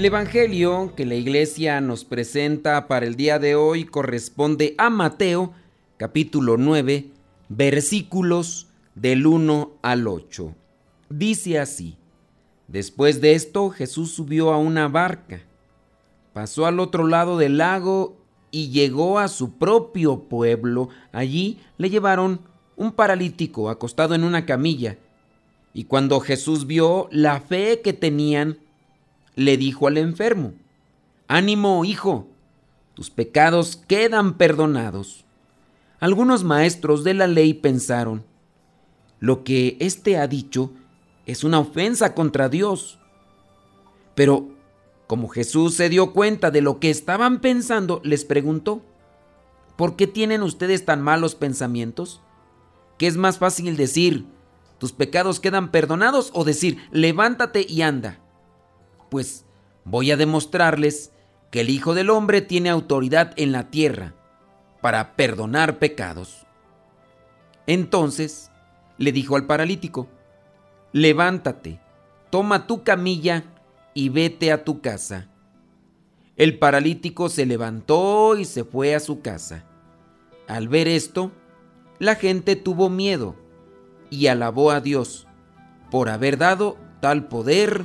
El Evangelio que la iglesia nos presenta para el día de hoy corresponde a Mateo capítulo 9 versículos del 1 al 8. Dice así, después de esto Jesús subió a una barca, pasó al otro lado del lago y llegó a su propio pueblo. Allí le llevaron un paralítico acostado en una camilla. Y cuando Jesús vio la fe que tenían, le dijo al enfermo, Ánimo, hijo, tus pecados quedan perdonados. Algunos maestros de la ley pensaron, lo que éste ha dicho es una ofensa contra Dios. Pero como Jesús se dio cuenta de lo que estaban pensando, les preguntó, ¿por qué tienen ustedes tan malos pensamientos? ¿Qué es más fácil decir, tus pecados quedan perdonados o decir, levántate y anda? Pues voy a demostrarles que el Hijo del Hombre tiene autoridad en la tierra para perdonar pecados. Entonces le dijo al paralítico, levántate, toma tu camilla y vete a tu casa. El paralítico se levantó y se fue a su casa. Al ver esto, la gente tuvo miedo y alabó a Dios por haber dado tal poder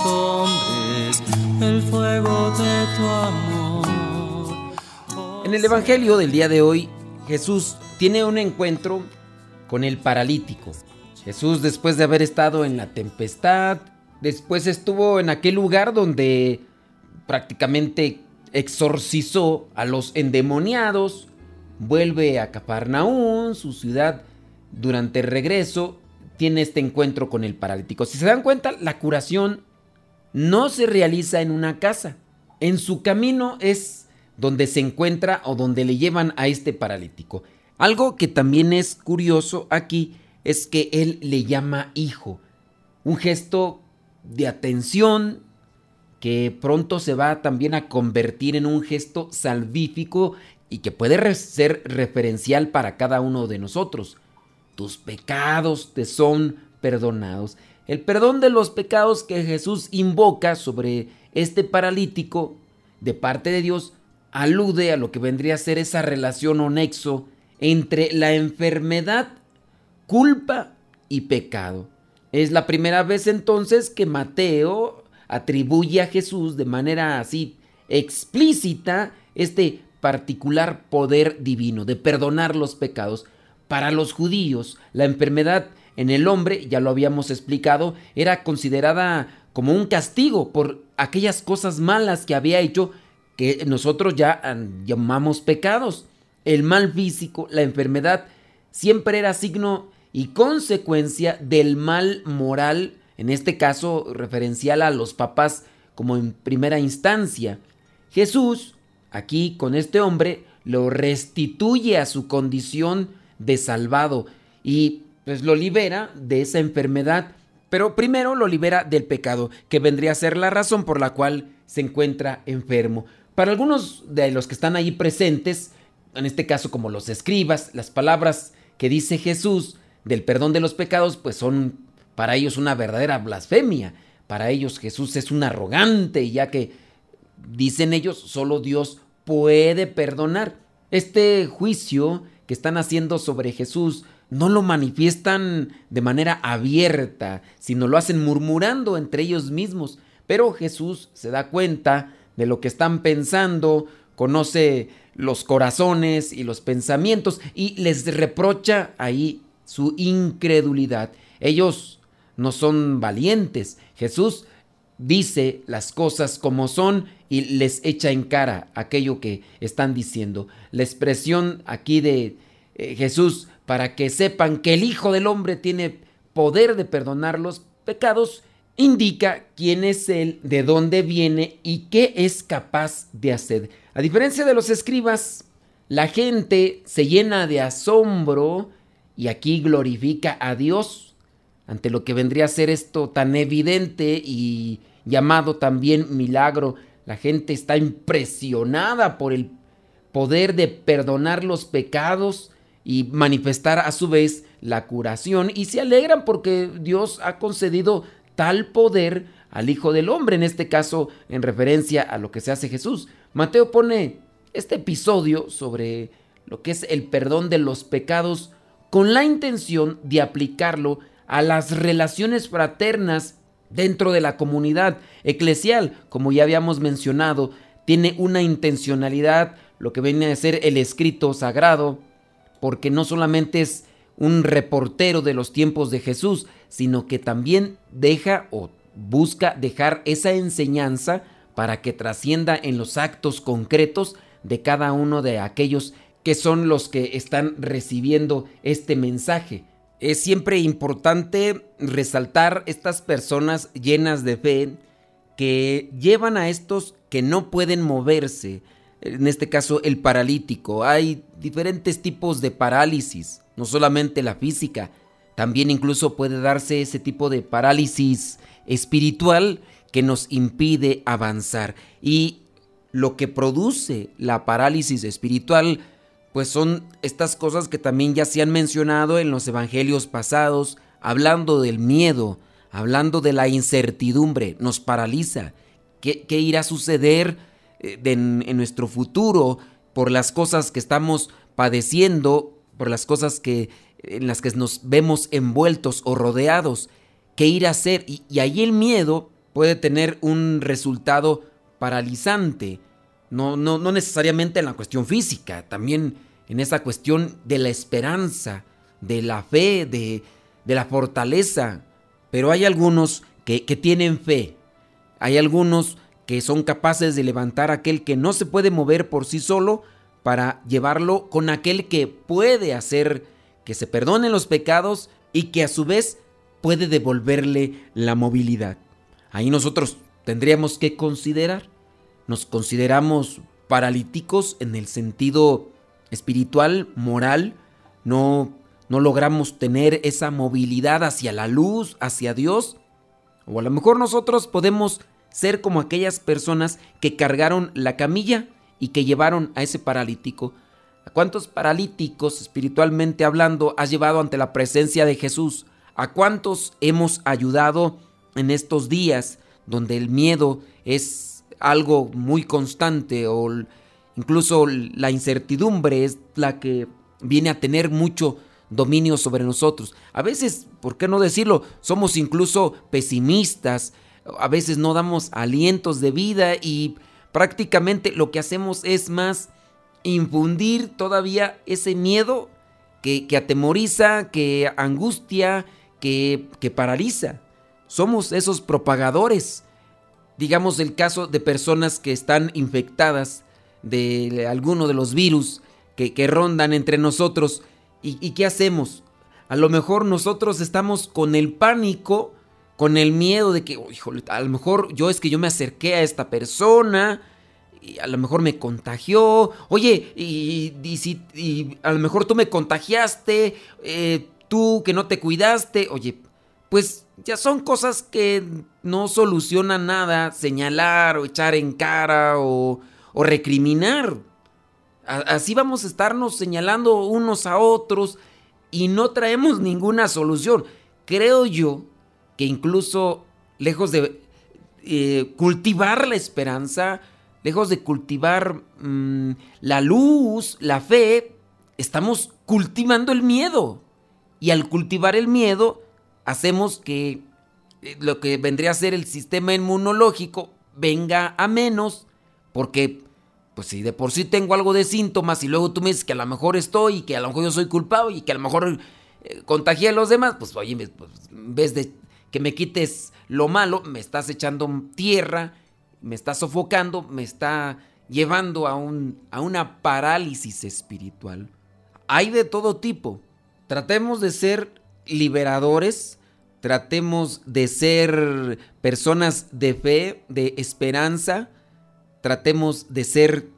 hombres el fuego de tu amor. En el Evangelio del día de hoy, Jesús tiene un encuentro con el paralítico. Jesús después de haber estado en la tempestad, después estuvo en aquel lugar donde prácticamente exorcizó a los endemoniados, vuelve a Capernaum, su ciudad, durante el regreso tiene este encuentro con el paralítico. Si se dan cuenta, la curación no se realiza en una casa. En su camino es donde se encuentra o donde le llevan a este paralítico. Algo que también es curioso aquí es que él le llama hijo. Un gesto de atención que pronto se va también a convertir en un gesto salvífico y que puede ser referencial para cada uno de nosotros tus pecados te son perdonados. El perdón de los pecados que Jesús invoca sobre este paralítico de parte de Dios alude a lo que vendría a ser esa relación o nexo entre la enfermedad, culpa y pecado. Es la primera vez entonces que Mateo atribuye a Jesús de manera así explícita este particular poder divino de perdonar los pecados. Para los judíos, la enfermedad en el hombre, ya lo habíamos explicado, era considerada como un castigo por aquellas cosas malas que había hecho que nosotros ya llamamos pecados. El mal físico, la enfermedad, siempre era signo y consecuencia del mal moral, en este caso referencial a los papás como en primera instancia. Jesús, aquí con este hombre, lo restituye a su condición de salvado y pues lo libera de esa enfermedad, pero primero lo libera del pecado, que vendría a ser la razón por la cual se encuentra enfermo. Para algunos de los que están ahí presentes, en este caso como los escribas, las palabras que dice Jesús del perdón de los pecados, pues son para ellos una verdadera blasfemia. Para ellos Jesús es un arrogante, ya que dicen ellos, solo Dios puede perdonar. Este juicio que están haciendo sobre Jesús no lo manifiestan de manera abierta, sino lo hacen murmurando entre ellos mismos. Pero Jesús se da cuenta de lo que están pensando, conoce los corazones y los pensamientos y les reprocha ahí su incredulidad. Ellos no son valientes. Jesús dice las cosas como son y les echa en cara aquello que están diciendo. La expresión aquí de eh, Jesús para que sepan que el Hijo del Hombre tiene poder de perdonar los pecados indica quién es Él, de dónde viene y qué es capaz de hacer. A diferencia de los escribas, la gente se llena de asombro y aquí glorifica a Dios ante lo que vendría a ser esto tan evidente y llamado también milagro. La gente está impresionada por el poder de perdonar los pecados y manifestar a su vez la curación y se alegran porque Dios ha concedido tal poder al Hijo del Hombre, en este caso en referencia a lo que se hace Jesús. Mateo pone este episodio sobre lo que es el perdón de los pecados con la intención de aplicarlo a las relaciones fraternas dentro de la comunidad eclesial, como ya habíamos mencionado, tiene una intencionalidad, lo que viene a ser el escrito sagrado, porque no solamente es un reportero de los tiempos de Jesús, sino que también deja o busca dejar esa enseñanza para que trascienda en los actos concretos de cada uno de aquellos que son los que están recibiendo este mensaje. Es siempre importante resaltar estas personas llenas de fe que llevan a estos que no pueden moverse, en este caso el paralítico. Hay diferentes tipos de parálisis, no solamente la física, también incluso puede darse ese tipo de parálisis espiritual que nos impide avanzar. Y lo que produce la parálisis espiritual, pues son estas cosas que también ya se han mencionado en los evangelios pasados, hablando del miedo, hablando de la incertidumbre, nos paraliza. ¿Qué, irá a suceder eh, en, nuestro futuro por las cosas que estamos padeciendo, por las cosas que en las que nos vemos envueltos o rodeados, qué ir a hacer. Y, ahí el miedo puede tener un resultado paralizante, no, no, no necesariamente en la cuestión física, también en esa cuestión de la esperanza, de la fe, de, de la fortaleza. Pero hay algunos que, que tienen fe, hay algunos que son capaces de levantar a aquel que no se puede mover por sí solo para llevarlo con aquel que puede hacer que se perdonen los pecados y que a su vez puede devolverle la movilidad. Ahí nosotros tendríamos que considerar, nos consideramos paralíticos en el sentido espiritual, moral, no, no logramos tener esa movilidad hacia la luz, hacia Dios, o a lo mejor nosotros podemos ser como aquellas personas que cargaron la camilla y que llevaron a ese paralítico ¿A cuántos paralíticos, espiritualmente hablando, has llevado ante la presencia de Jesús? ¿A cuántos hemos ayudado en estos días donde el miedo es algo muy constante o incluso la incertidumbre es la que viene a tener mucho dominio sobre nosotros? A veces, ¿por qué no decirlo? Somos incluso pesimistas, a veces no damos alientos de vida y prácticamente lo que hacemos es más infundir todavía ese miedo que, atemoriza, que angustia, que, que paraliza. Somos esos propagadores. Digamos el caso de personas que están infectadas de alguno de los virus que, rondan entre nosotros. ¿Y, qué hacemos? A lo mejor nosotros estamos con el pánico, con el miedo de que, a lo mejor yo es que yo me acerqué a esta persona, y a lo mejor me contagió, oye, y, y, a lo mejor tú me contagiaste, eh, tú que no te cuidaste, oye, pues ya son cosas que no solucionan nada, señalar o echar en cara o, o recriminar. Así vamos a estarnos señalando unos a otros y no traemos ninguna solución. Creo yo que incluso lejos de eh, cultivar la esperanza, lejos de cultivar mm, la luz, la fe, estamos cultivando el miedo. Y al cultivar el miedo, hacemos que eh, lo que vendría a ser el sistema inmunológico venga a menos, porque pues si de por sí tengo algo de síntomas y luego tú me dices que a lo mejor estoy y que a lo mejor yo soy culpable y que a lo mejor eh, contagié a los demás, pues oye, pues, en vez de que me quites lo malo, me estás echando tierra, me estás sofocando, me está llevando a, un, a una parálisis espiritual. Hay de todo tipo. Tratemos de ser liberadores, tratemos de ser personas de fe, de esperanza, tratemos de ser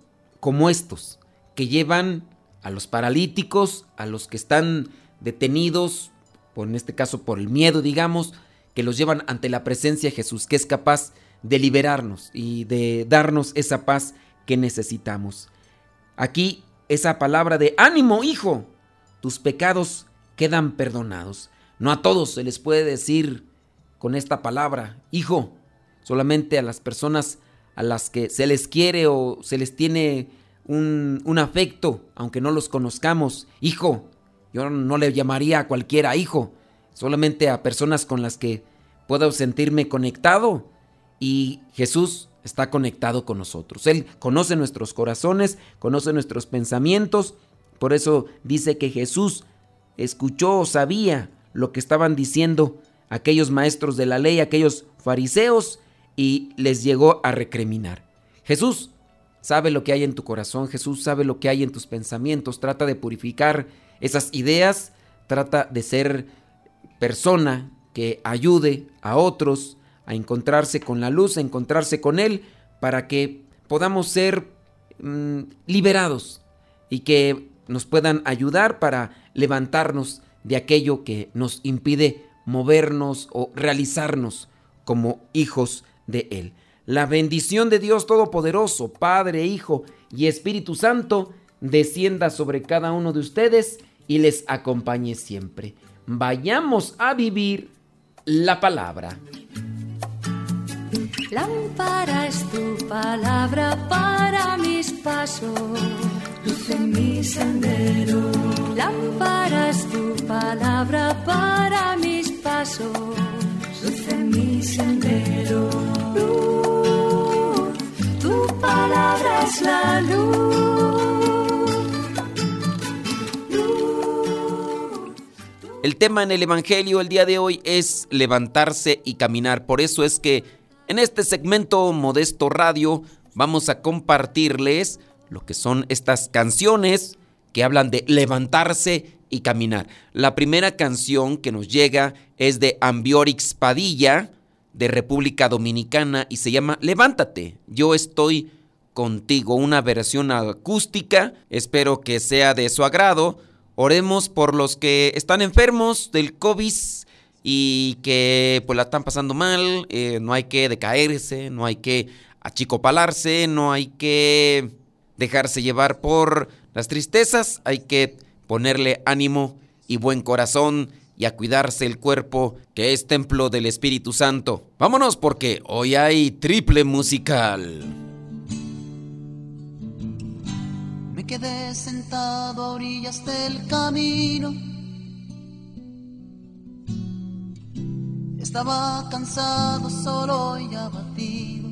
como estos, que llevan a los paralíticos, a los que están detenidos, por en este caso por el miedo, digamos, que los llevan ante la presencia de Jesús, que es capaz de liberarnos y de darnos esa paz que necesitamos. Aquí esa palabra de ánimo, hijo, tus pecados quedan perdonados. No a todos se les puede decir con esta palabra, hijo, solamente a las personas a las que se les quiere o se les tiene un, afecto, aunque no los conozcamos. Hijo, yo no le llamaría a cualquiera hijo, solamente a personas con las que puedo sentirme conectado. Y Jesús está conectado con nosotros. Él conoce nuestros corazones, conoce nuestros pensamientos. Por eso dice que Jesús escuchó o sabía lo que estaban diciendo aquellos maestros de la ley, aquellos fariseos, y les llegó a recriminar. Jesús sabe lo que hay en tu corazón, Jesús sabe lo que hay en tus pensamientos, trata de purificar esas ideas, trata de ser persona que ayude a otros a encontrarse con la luz, a encontrarse con Él, para que podamos ser mm, liberados y que nos puedan ayudar para levantarnos de aquello que nos impide movernos o realizarnos como hijos de Él. La bendición de Dios Todopoderoso, Padre, Hijo y Espíritu Santo, descienda sobre cada uno de ustedes y les acompañe siempre. Vayamos a vivir la palabra. Lámpara es tu palabra para mis pasos, luz en mi sendero. Lámpara es tu palabra para mis pasos, luz en mi sendero. Luz, tu palabra es la luz. El tema en el Evangelio el día de hoy es levantarse y caminar. Por eso es que en este segmento Modesto Radio vamos a compartirles lo que son estas canciones que hablan de levantarse y caminar. La primera canción que nos llega es de Ambiorix Padilla, de República Dominicana, y se llama Levántate, yo estoy contigo, una versión acústica, espero que sea de su agrado. Oremos por los que están enfermos del COVID y que pues la están pasando mal, eh, no hay que decaerse, no hay que achicopalarse, no hay que dejarse llevar por las tristezas, hay que ponerle ánimo y buen corazón y a cuidarse el cuerpo que es templo del Espíritu Santo. Vámonos porque hoy hay triple musical. Quedé sentado a orillas del camino Estaba cansado, solo y abatido.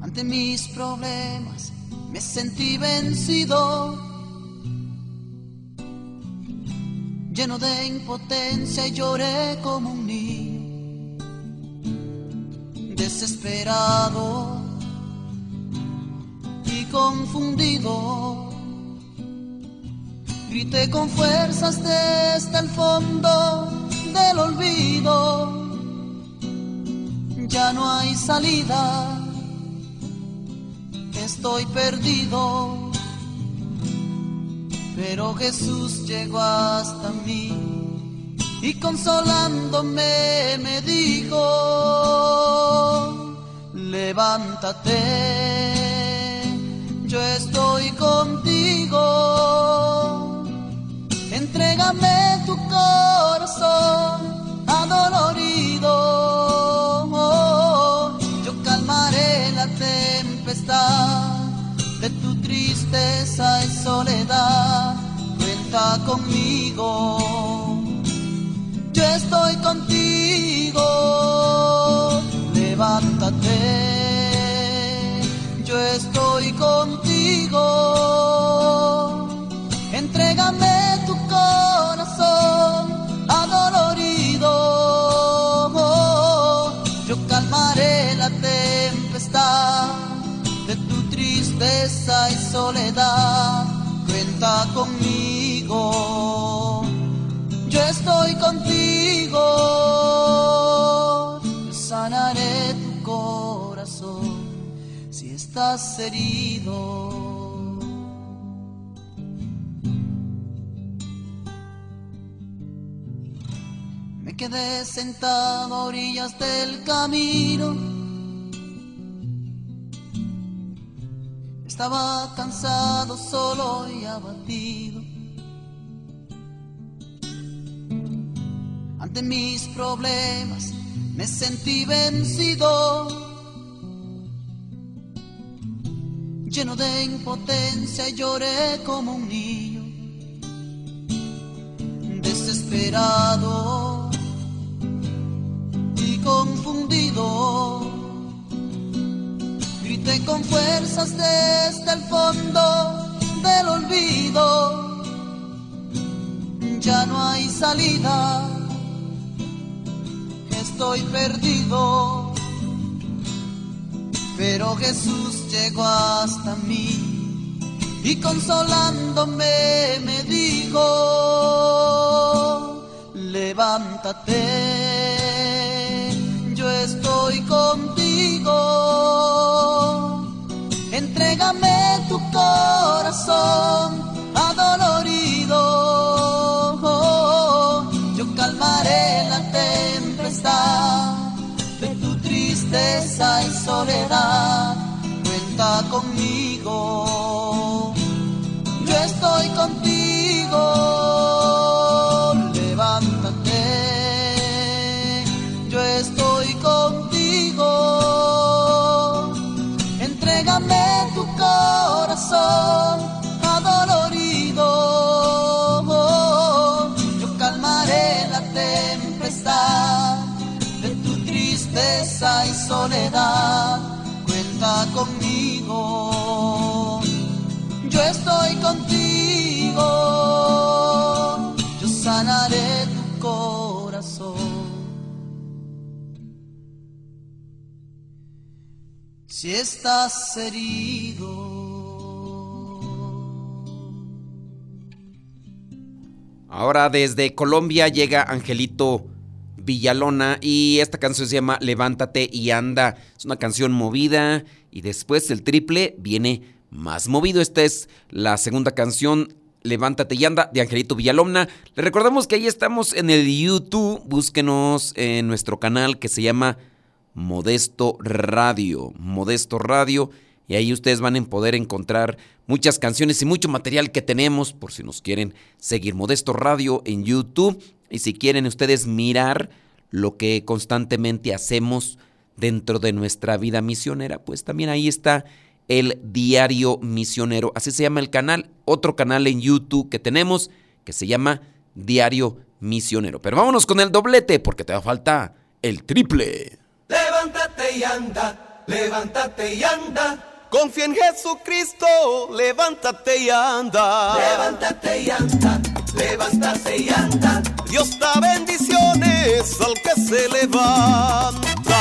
Ante mis problemas me sentí vencido. Lleno de impotencia lloré como un niño. Desesperado y confundido Grité con fuerzas desde el fondo del olvido. Ya no hay salida, estoy perdido. Pero Jesús llegó hasta mí y consolándome me dijo, levántate, yo estoy contigo. Entrégame tu corazón adolorido. Yo calmaré la tempestad de tu tristeza y soledad. Cuenta conmigo. Yo estoy contigo estás herido. Me quedé sentado a orillas del camino. Estaba cansado, solo y abatido. Ante mis problemas me sentí vencido lleno de impotencia lloré como un niño, desesperado y confundido. Grité con fuerzas desde el fondo del olvido, ya no hay salida, estoy perdido pero Jesús llegó hasta mí y consolándome me dijo, levántate, yo estoy contigo, entrégame tu corazón adolorido, y soledad, cuenta conmigo. Si estás herido, Ahora desde Colombia llega Angelito Villalona y esta canción se llama Levántate y anda. Es una canción movida y después el triple viene más movido. Esta es la segunda canción Levántate y anda de Angelito Villalona. Le recordamos que ahí estamos en el YouTube. Búsquenos en nuestro canal que se llama Modesto Radio. Modesto Radio. Y ahí ustedes van a poder encontrar muchas canciones y mucho material que tenemos por si nos quieren seguir. Modesto Radio en YouTube. Y si quieren ustedes mirar lo que constantemente hacemos dentro de nuestra vida misionera, pues también ahí está el Diario Misionero. Así se llama el canal. Otro canal en YouTube que tenemos que se llama Diario Misionero. Pero vámonos con el doblete porque te va a falta el triple. Levántate y anda, levántate y anda. Confía en Jesucristo, levántate y anda. Levántate y anda, levántate y anda. Dios da bendiciones al que se levanta.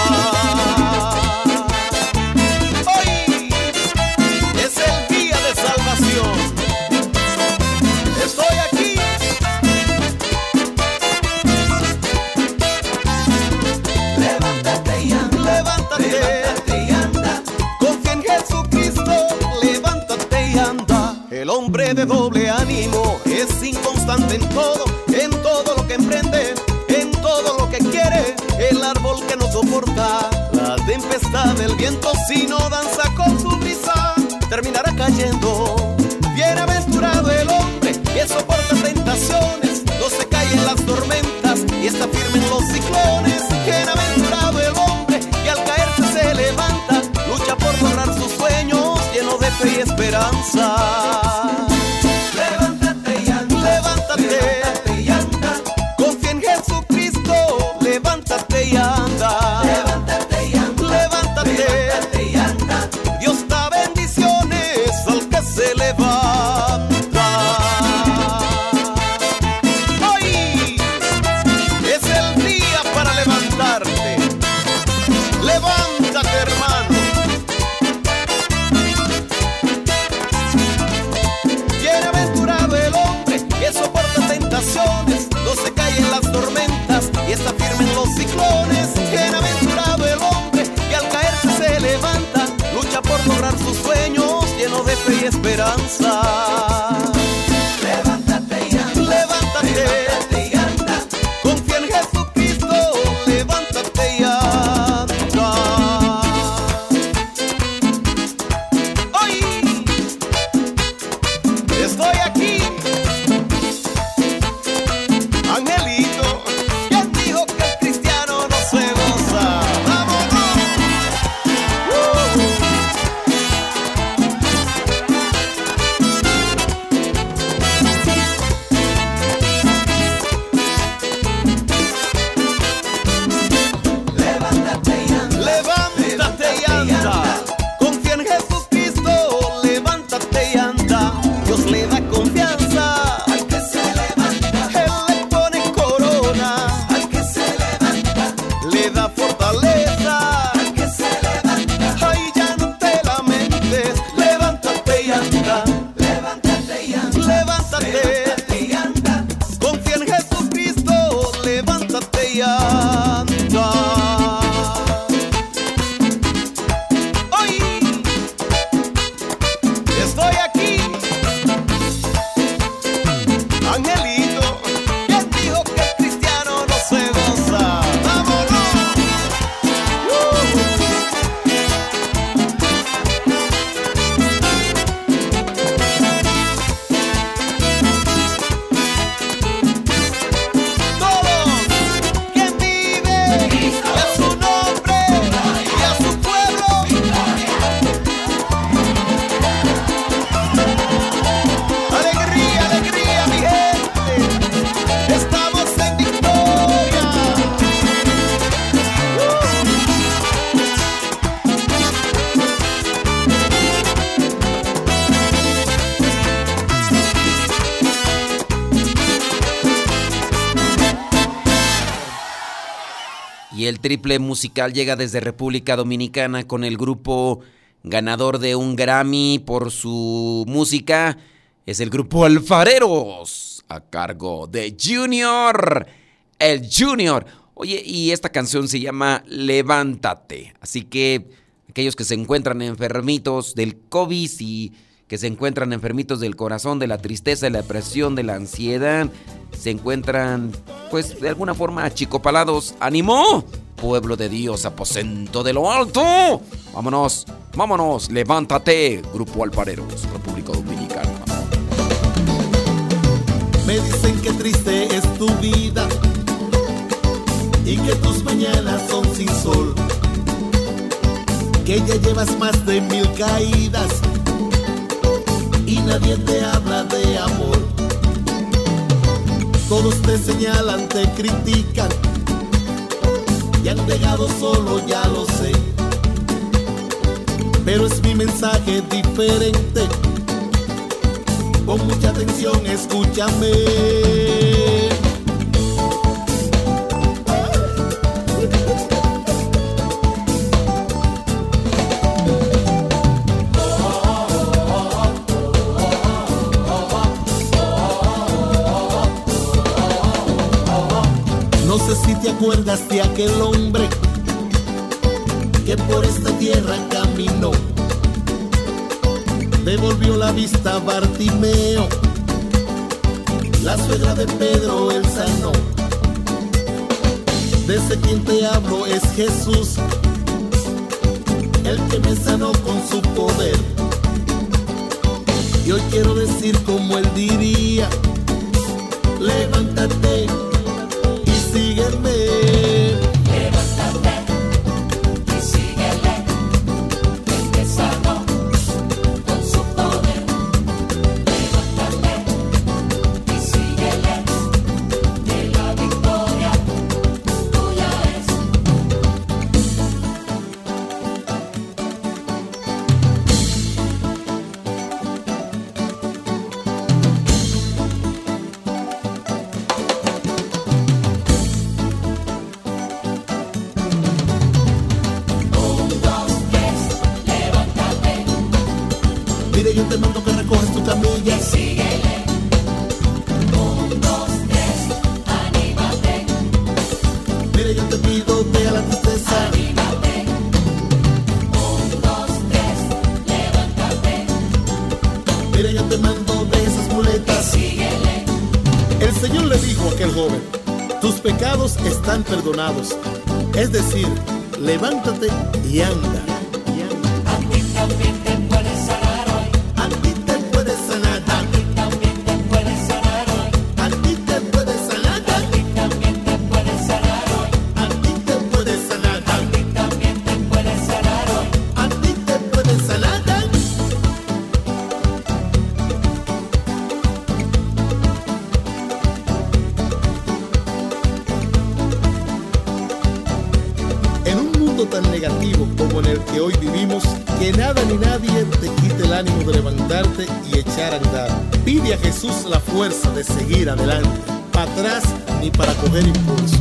El hombre de doble ánimo es inconstante en todo que emprende, en todo lo que quiere, el árbol que no soporta la tempestad del viento si no danza con su brisa, terminará cayendo. Bienaventurado el hombre que soporta tentaciones, no se cae en las tormentas y está firme en los ciclones. Bienaventurado el hombre que al caerse se levanta, lucha por lograr sus sueños, lleno de fe y esperanza. está firme triple musical llega desde República Dominicana con el grupo ganador de un Grammy por su música. Es el grupo Alfareros, a cargo de Junior, el Junior. Oye, y esta canción se llama Levántate. Así que aquellos que se encuentran enfermitos del COVID y que se encuentran enfermitos del corazón, de la tristeza, de la depresión, de la ansiedad, se encuentran, pues, de alguna forma achicopalados. ¡Ánimo! Pueblo de Dios, aposento de lo alto. Vámonos, vámonos, levántate, Grupo Alpareros, República Dominicana. Me dicen que triste es tu vida y que tus mañanas son sin sol, que ya llevas más de mil caídas y nadie te habla de amor. Todos te señalan, te critican y han dejado solo, ya lo sé. Pero es mi mensaje diferente. Con mucha atención, escúchame. si te acuerdas de aquel hombre que por esta tierra caminó. Devolvió la vista a Bartimeo, la suegra de Pedro el sano. De ese quien te hablo es Jesús, el que me sanó con su poder. Y hoy quiero decir como él diría, levántate sígueme. Es decir, levántate y anda. Pide a Jesús la fuerza de seguir adelante, para atrás ni para coger impulso.